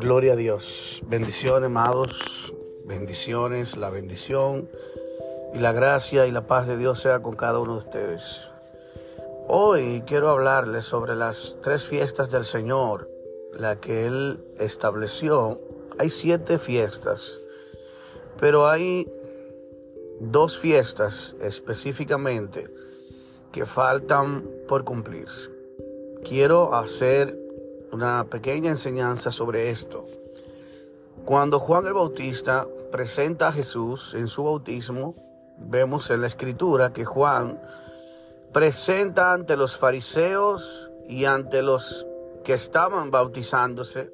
Gloria a Dios. Bendiciones, amados. Bendiciones, la bendición y la gracia y la paz de Dios sea con cada uno de ustedes. Hoy quiero hablarles sobre las tres fiestas del Señor, la que Él estableció. Hay siete fiestas, pero hay dos fiestas específicamente que faltan por cumplirse. Quiero hacer una pequeña enseñanza sobre esto. Cuando Juan el Bautista presenta a Jesús en su bautismo, vemos en la escritura que Juan presenta ante los fariseos y ante los que estaban bautizándose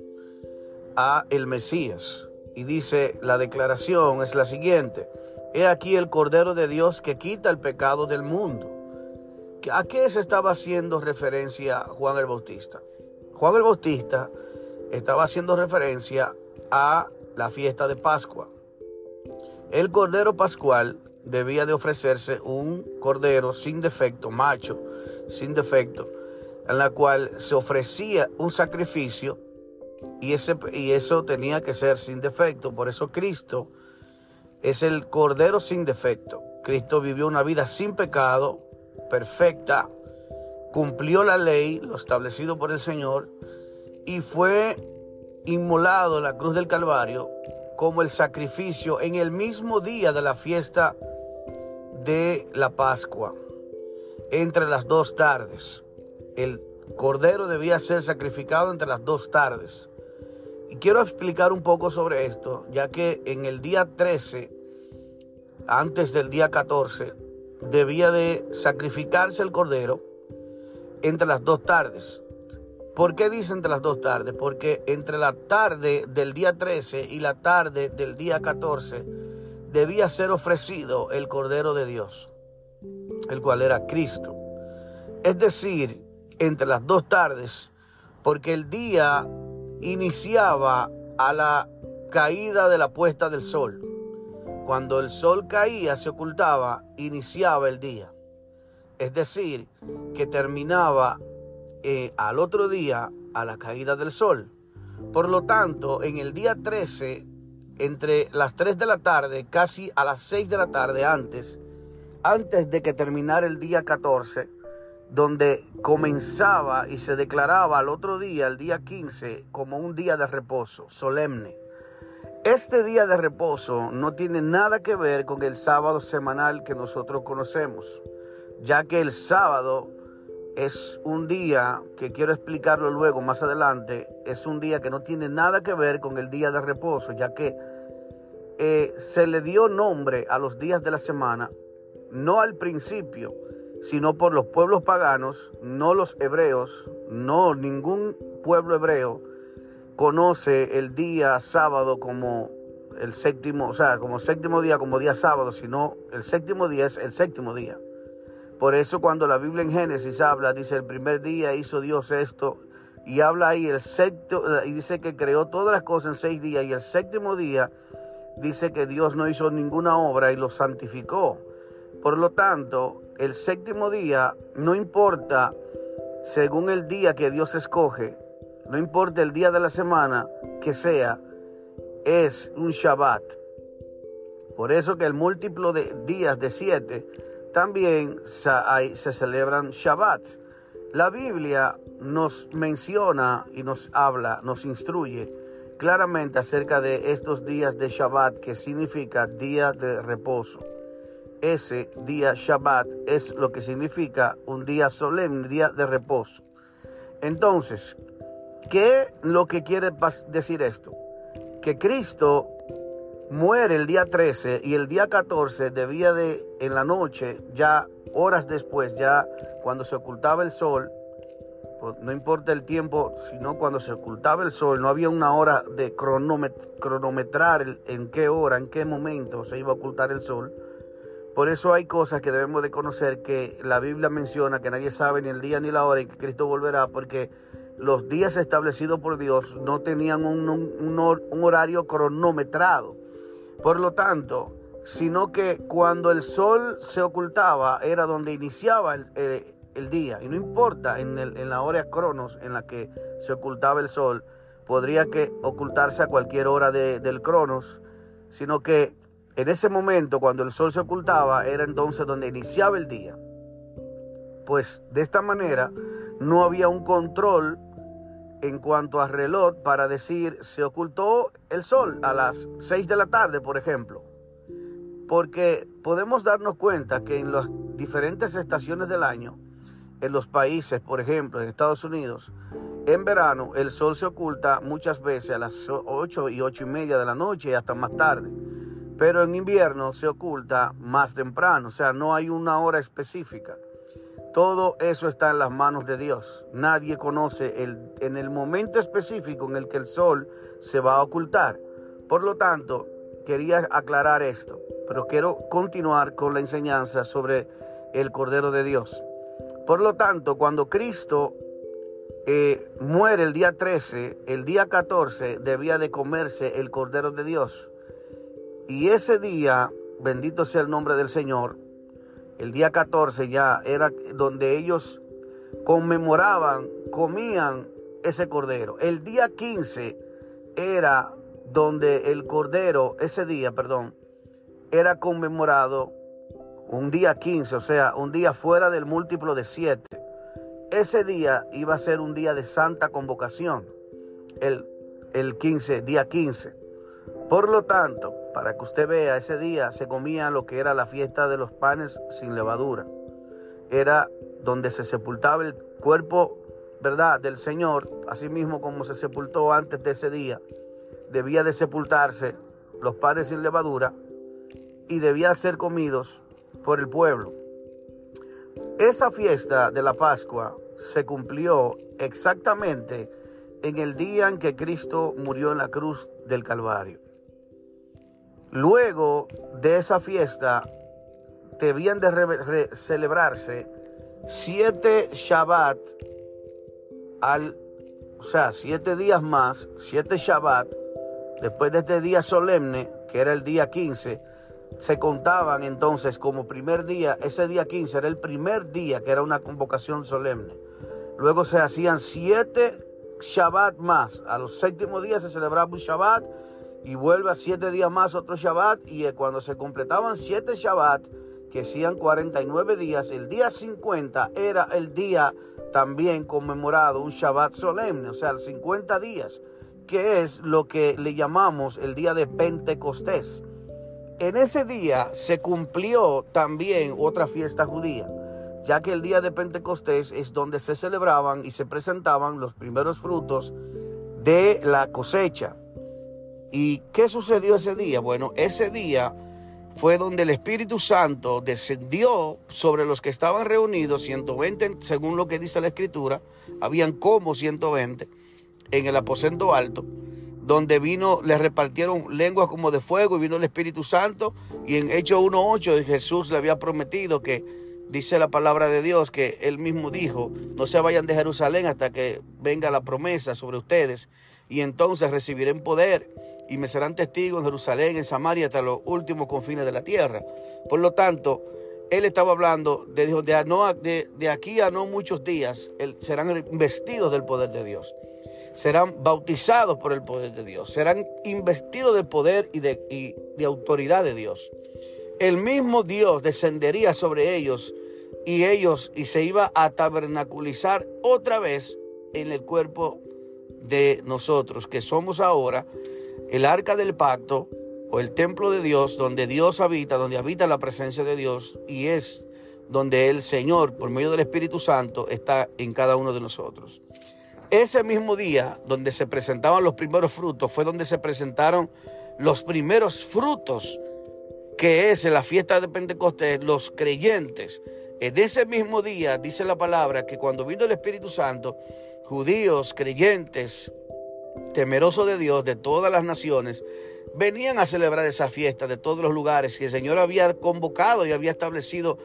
a el Mesías. Y dice, la declaración es la siguiente, he aquí el Cordero de Dios que quita el pecado del mundo. ¿A qué se estaba haciendo referencia Juan el Bautista? Juan el Bautista estaba haciendo referencia a la fiesta de Pascua. El cordero pascual debía de ofrecerse un cordero sin defecto, macho, sin defecto, en la cual se ofrecía un sacrificio y, ese, y eso tenía que ser sin defecto. Por eso Cristo es el cordero sin defecto. Cristo vivió una vida sin pecado, perfecta, cumplió la ley, lo establecido por el Señor, y fue inmolado en la cruz del Calvario como el sacrificio en el mismo día de la fiesta de la Pascua, entre las dos tardes. El cordero debía ser sacrificado entre las dos tardes. Y quiero explicar un poco sobre esto, ya que en el día 13, antes del día 14, debía de sacrificarse el cordero entre las dos tardes. ¿Por qué dice entre las dos tardes? Porque entre la tarde del día 13 y la tarde del día 14 debía ser ofrecido el Cordero de Dios, el cual era Cristo. Es decir, entre las dos tardes, porque el día iniciaba a la caída de la puesta del sol. Cuando el sol caía, se ocultaba, iniciaba el día es decir, que terminaba eh, al otro día a la caída del sol. Por lo tanto, en el día 13, entre las 3 de la tarde, casi a las 6 de la tarde antes, antes de que terminara el día 14, donde comenzaba y se declaraba al otro día, el día 15, como un día de reposo solemne. Este día de reposo no tiene nada que ver con el sábado semanal que nosotros conocemos ya que el sábado es un día que quiero explicarlo luego más adelante, es un día que no tiene nada que ver con el día de reposo, ya que eh, se le dio nombre a los días de la semana, no al principio, sino por los pueblos paganos, no los hebreos, no ningún pueblo hebreo conoce el día sábado como el séptimo, o sea, como séptimo día, como día sábado, sino el séptimo día es el séptimo día. Por eso cuando la Biblia en Génesis habla, dice el primer día hizo Dios esto y habla ahí el sexto y dice que creó todas las cosas en seis días y el séptimo día dice que Dios no hizo ninguna obra y lo santificó. Por lo tanto, el séptimo día no importa según el día que Dios escoge, no importa el día de la semana que sea, es un Shabbat. Por eso que el múltiplo de días de siete también se celebran Shabbat. La Biblia nos menciona y nos habla, nos instruye claramente acerca de estos días de Shabbat, que significa día de reposo. Ese día Shabbat es lo que significa un día solemne, día de reposo. Entonces, ¿qué lo que quiere decir esto? Que Cristo muere el día 13 y el día 14 debía de, en la noche, ya horas después, ya cuando se ocultaba el sol, pues, no importa el tiempo, sino cuando se ocultaba el sol, no había una hora de cronometrar en qué hora, en qué momento se iba a ocultar el sol. Por eso hay cosas que debemos de conocer que la Biblia menciona, que nadie sabe ni el día ni la hora en que Cristo volverá, porque los días establecidos por Dios no tenían un, un horario cronometrado. Por lo tanto, sino que cuando el sol se ocultaba era donde iniciaba el, día. Y no importa en, en, la hora cronos en la que se ocultaba el sol, podría que ocultarse a cualquier hora del cronos, sino que en ese momento, cuando el sol se ocultaba, era entonces donde iniciaba el día. Pues de esta manera no había un control en cuanto a reloj para decir se ocultó el sol a las 6 de la tarde, por ejemplo. Porque podemos darnos cuenta que en las diferentes estaciones del año, en los países, por ejemplo, en Estados Unidos, en verano el sol se oculta muchas veces a las 8 y 8 y media de la noche y hasta más tarde. Pero en invierno se oculta más temprano, o sea, no hay una hora específica. Todo eso está en las manos de Dios. Nadie conoce el, en el momento específico en el que el sol se va a ocultar. Por lo tanto, quería aclarar esto, pero quiero continuar con la enseñanza sobre el Cordero de Dios. Por lo tanto, cuando Cristo eh, muere el día 13, el día 14 debía de comerse el Cordero de Dios. Y ese día, bendito sea el nombre del Señor, el día 14 ya era donde ellos conmemoraban, comían ese cordero. El día 15 era donde el cordero, ese día, perdón, era conmemorado un día 15, o sea, un día fuera del múltiplo de 7. Ese día iba a ser un día de santa convocación, el, el 15, día 15. Por lo tanto, para que usted vea, ese día se comía lo que era la fiesta de los panes sin levadura. Era donde se sepultaba el cuerpo, ¿verdad?, del Señor, así mismo como se sepultó antes de ese día. Debía de sepultarse los panes sin levadura y debía ser comidos por el pueblo. Esa fiesta de la Pascua se cumplió exactamente en el día en que Cristo murió en la cruz del Calvario. Luego de esa fiesta debían de celebrarse siete Shabbat al, o sea, siete días más, siete Shabbat, después de este día solemne, que era el día 15, se contaban entonces como primer día, ese día 15 era el primer día que era una convocación solemne. Luego se hacían siete Shabbat más. A los séptimos días se celebraba un Shabbat y vuelve a siete días más otro Shabbat y cuando se completaban siete Shabbat, que hacían 49 días, el día 50 era el día también conmemorado, un Shabbat solemne, o sea, 50 días, que es lo que le llamamos el día de Pentecostés. En ese día se cumplió también otra fiesta judía, ya que el día de Pentecostés es donde se celebraban y se presentaban los primeros frutos de la cosecha. ¿Y qué sucedió ese día? Bueno, ese día fue donde el Espíritu Santo descendió sobre los que estaban reunidos, 120 según lo que dice la Escritura, habían como 120 en el aposento alto, donde vino, le repartieron lenguas como de fuego y vino el Espíritu Santo, y en Hechos 1.8 Jesús le había prometido que, dice la palabra de Dios, que él mismo dijo, no se vayan de Jerusalén hasta que venga la promesa sobre ustedes, y entonces recibirán poder y me serán testigos en Jerusalén, en Samaria, hasta los últimos confines de la tierra. Por lo tanto, él estaba hablando de, de, de, aquí a no muchos días, serán investidos del poder de Dios. Serán bautizados por el poder de Dios. Serán investidos del poder y de, y de autoridad de Dios. El mismo Dios descendería sobre ellos y ellos y se iba a tabernaculizar otra vez en el cuerpo de nosotros, que somos ahora el arca del pacto o el templo de Dios, donde Dios habita, donde habita la presencia de Dios y es donde el Señor, por medio del Espíritu Santo, está en cada uno de nosotros. Ese mismo día donde se presentaban los primeros frutos fue donde se presentaron los primeros frutos, que es en la fiesta de Pentecostés, los creyentes. En ese mismo día dice la palabra que cuando vino el Espíritu Santo, judíos, creyentes, temerosos de Dios de todas las naciones, venían a celebrar esa fiesta de todos los lugares que el Señor había convocado y había establecido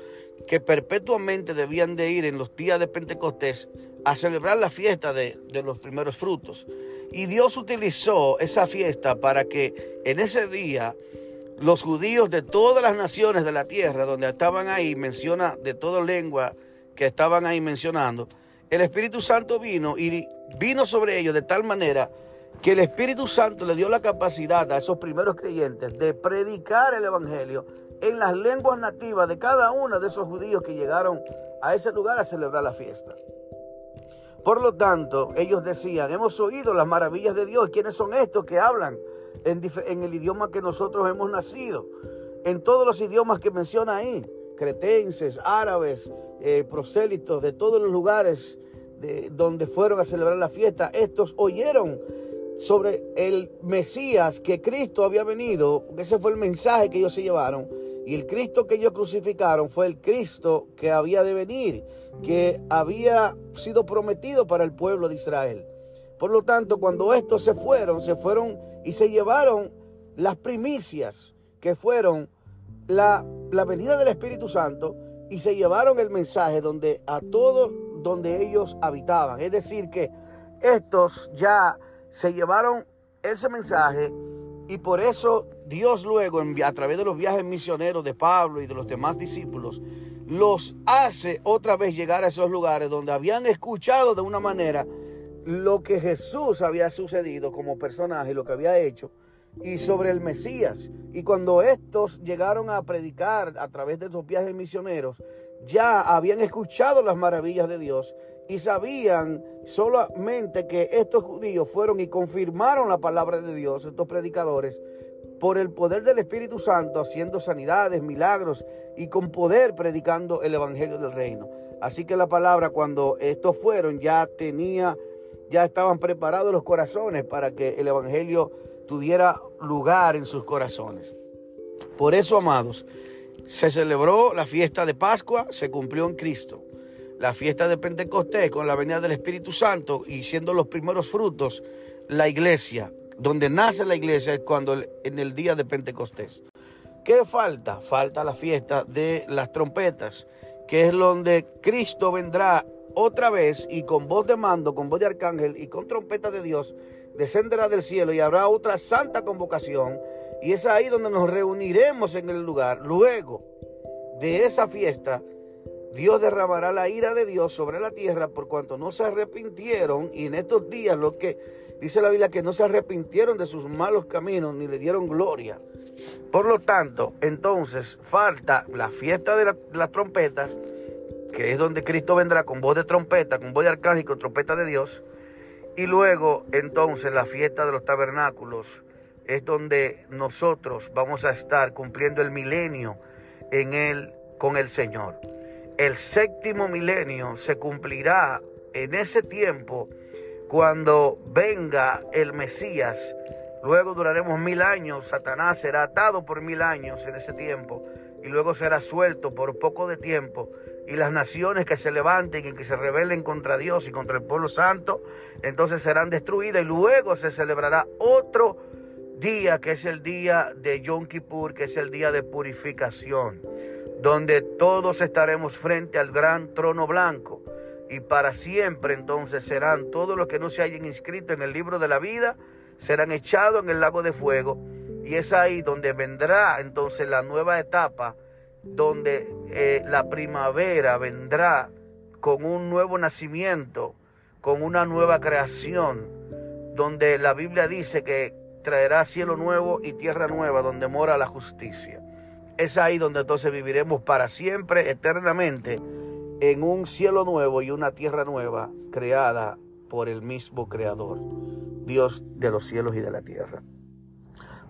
que perpetuamente debían de ir en los días de Pentecostés a celebrar la fiesta de, de, los primeros frutos. Y Dios utilizó esa fiesta para que en ese día los judíos de todas las naciones de la tierra, donde estaban ahí, menciona de toda lengua que estaban ahí mencionando, el Espíritu Santo vino y vino sobre ellos de tal manera que el Espíritu Santo le dio la capacidad a esos primeros creyentes de predicar el Evangelio en las lenguas nativas de cada uno de esos judíos que llegaron a ese lugar a celebrar la fiesta. Por lo tanto, ellos decían, hemos oído las maravillas de Dios. ¿Quiénes son estos que hablan en, el idioma que nosotros hemos nacido? En todos los idiomas que menciona ahí, cretenses, árabes, eh, prosélitos de todos los lugares de, donde fueron a celebrar la fiesta, estos oyeron sobre el Mesías que Cristo había venido, ese fue el mensaje que ellos se llevaron, y el Cristo que ellos crucificaron fue el Cristo que había de venir, que había sido prometido para el pueblo de Israel. Por lo tanto, cuando estos se fueron, se fueron y se llevaron las primicias, que fueron la, la venida del Espíritu Santo, y se llevaron el mensaje donde a todos donde ellos habitaban. Es decir, que estos ya se llevaron ese mensaje y por eso Dios luego, a través de los viajes misioneros de Pablo y de los demás discípulos, los hace otra vez llegar a esos lugares donde habían escuchado de una manera lo que Jesús había sucedido como personaje, lo que había hecho, y sobre el Mesías. Y cuando estos llegaron a predicar a través de esos viajes misioneros, ya habían escuchado las maravillas de Dios y sabían solamente que estos judíos fueron y confirmaron la palabra de Dios, estos predicadores, por el poder del Espíritu Santo, haciendo sanidades, milagros y con poder predicando el Evangelio del Reino. Así que la palabra cuando estos fueron ya tenía, ya estaban preparados los corazones para que el Evangelio tuviera lugar en sus corazones. Por eso, amados, se celebró la fiesta de Pascua, se cumplió en Cristo la fiesta de Pentecostés con la venida del Espíritu Santo y siendo los primeros frutos, la iglesia, donde nace la iglesia es cuando en el día de Pentecostés. ¿Qué falta? Falta la fiesta de las trompetas, que es donde Cristo vendrá otra vez y con voz de mando, con voz de arcángel y con trompeta de Dios, descenderá del cielo y habrá otra santa convocación. Y es ahí donde nos reuniremos en el lugar. Luego de esa fiesta, Dios derramará la ira de Dios sobre la tierra por cuanto no se arrepintieron y en estos días lo que dice la Biblia que no se arrepintieron de sus malos caminos ni le dieron gloria. Por lo tanto, entonces falta la fiesta de, las trompetas, que es donde Cristo vendrá con voz de trompeta, con voz de arcángel, con trompeta de Dios. Y luego entonces la fiesta de los tabernáculos es donde nosotros vamos a estar cumpliendo el milenio en él con el Señor el séptimo milenio se cumplirá en ese tiempo cuando venga el Mesías. Luego duraremos mil años, Satanás será atado por mil años en ese tiempo y luego será suelto por poco de tiempo. Y las naciones que se levanten y que se rebelen contra Dios y contra el pueblo santo, entonces serán destruidas y luego se celebrará otro día que es el día de Yom Kippur, que es el día de purificación donde todos estaremos frente al gran trono blanco y para siempre entonces serán todos los que no se hayan inscrito en el libro de la vida, serán echados en el lago de fuego y es ahí donde vendrá entonces la nueva etapa, donde eh, la primavera vendrá con un nuevo nacimiento, con una nueva creación, donde la Biblia dice que traerá cielo nuevo y tierra nueva, donde mora la justicia es ahí donde entonces viviremos para siempre, eternamente, en un cielo nuevo y una tierra nueva creada por el mismo Creador, Dios de los cielos y de la tierra.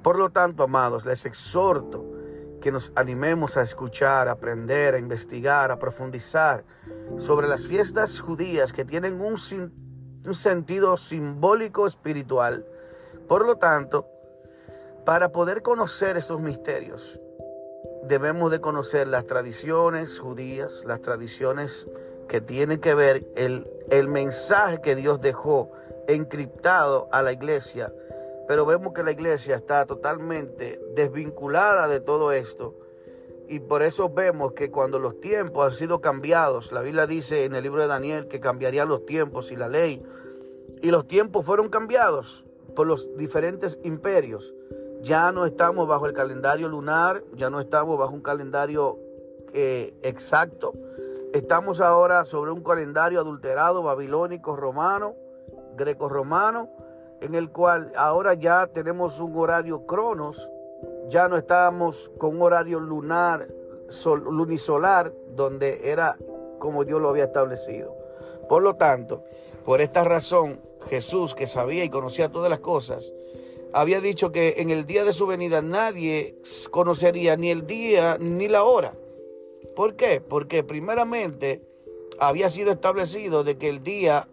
Por lo tanto, amados, les exhorto que nos animemos a escuchar, a aprender, a investigar, a profundizar sobre las fiestas judías que tienen un, un sentido simbólico espiritual. Por lo tanto, para poder conocer estos misterios, debemos de conocer las tradiciones judías, las tradiciones que tienen que ver el, el mensaje que Dios dejó encriptado a la iglesia. Pero vemos que la iglesia está totalmente desvinculada de todo esto. Y por eso vemos que cuando los tiempos han sido cambiados, la Biblia dice en el libro de Daniel que cambiarían los tiempos y la ley. Y los tiempos fueron cambiados por los diferentes imperios. Ya no estamos bajo el calendario lunar, ya no estamos bajo un calendario eh, exacto. Estamos ahora sobre un calendario adulterado, babilónico, romano, greco-romano, en el cual ahora ya tenemos un horario cronos, ya no estábamos con horario lunar, lunisolar, donde era como Dios lo había establecido. Por lo tanto, por esta razón, Jesús, que sabía y conocía todas las cosas, había dicho que en el día de su venida nadie conocería ni el día ni la hora. ¿Por qué? Porque primeramente había sido establecido de que el día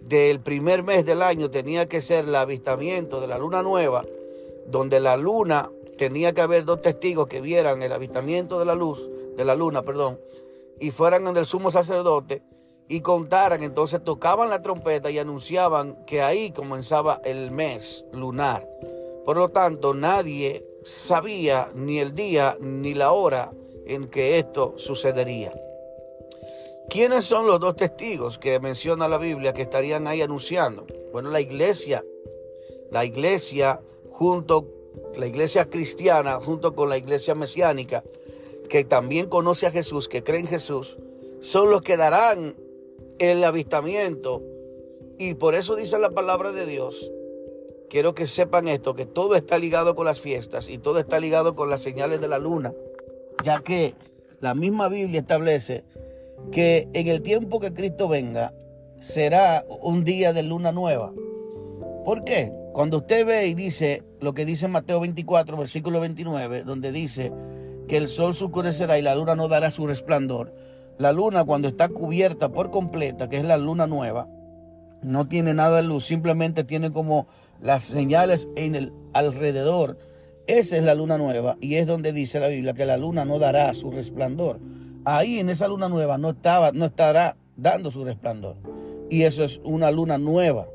del primer mes del año tenía que ser el avistamiento de la luna nueva, donde la luna tenía que haber dos testigos que vieran el avistamiento de la luz, de la luna, perdón, y fueran en el sumo sacerdote y contaran, entonces tocaban la trompeta y anunciaban que ahí comenzaba el mes lunar. Por lo tanto, nadie sabía ni el día ni la hora en que esto sucedería. ¿Quiénes son los dos testigos que menciona la Biblia que estarían ahí anunciando? Bueno, la iglesia, la iglesia junto, la iglesia cristiana junto con la iglesia mesiánica, que también conoce a Jesús, que cree en Jesús, son los que darán el avistamiento. Y por eso dice la palabra de Dios, quiero que sepan esto, que todo está ligado con las fiestas y todo está ligado con las señales de la luna, ya que la misma Biblia establece que en el tiempo que Cristo venga será un día de luna nueva. ¿Por qué? Cuando usted ve y dice lo que dice Mateo 24, versículo 29, donde dice que el sol se oscurecerá y la luna no dará su resplandor. La luna cuando está cubierta por completa, que es la luna nueva, no tiene nada de luz, simplemente tiene como las señales en el alrededor. Esa es la luna nueva y es donde dice la Biblia que la luna no dará su resplandor ahí en esa luna nueva no, estaba, no estará dando su resplandor. Y eso es una luna nueva.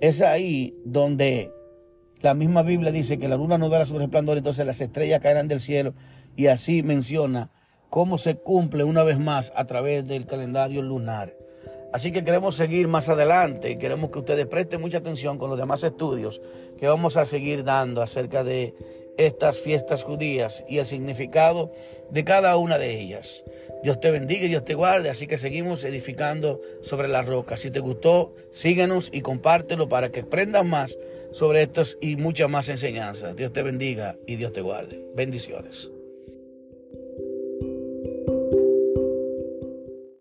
Es ahí donde la misma Biblia dice que la luna no dará su resplandor, entonces las estrellas caerán del cielo. Y así menciona cómo se cumple una vez más a través del calendario lunar. Así que queremos seguir más adelante y queremos que ustedes presten mucha atención con los demás estudios que vamos a seguir dando acerca de estas fiestas judías y el significado de cada una de ellas. Dios te bendiga y Dios te guarde, así que seguimos edificando sobre la roca. Si te gustó, síguenos y compártelo para que aprendas más sobre estas y muchas más enseñanzas. Dios te bendiga y Dios te guarde. Bendiciones.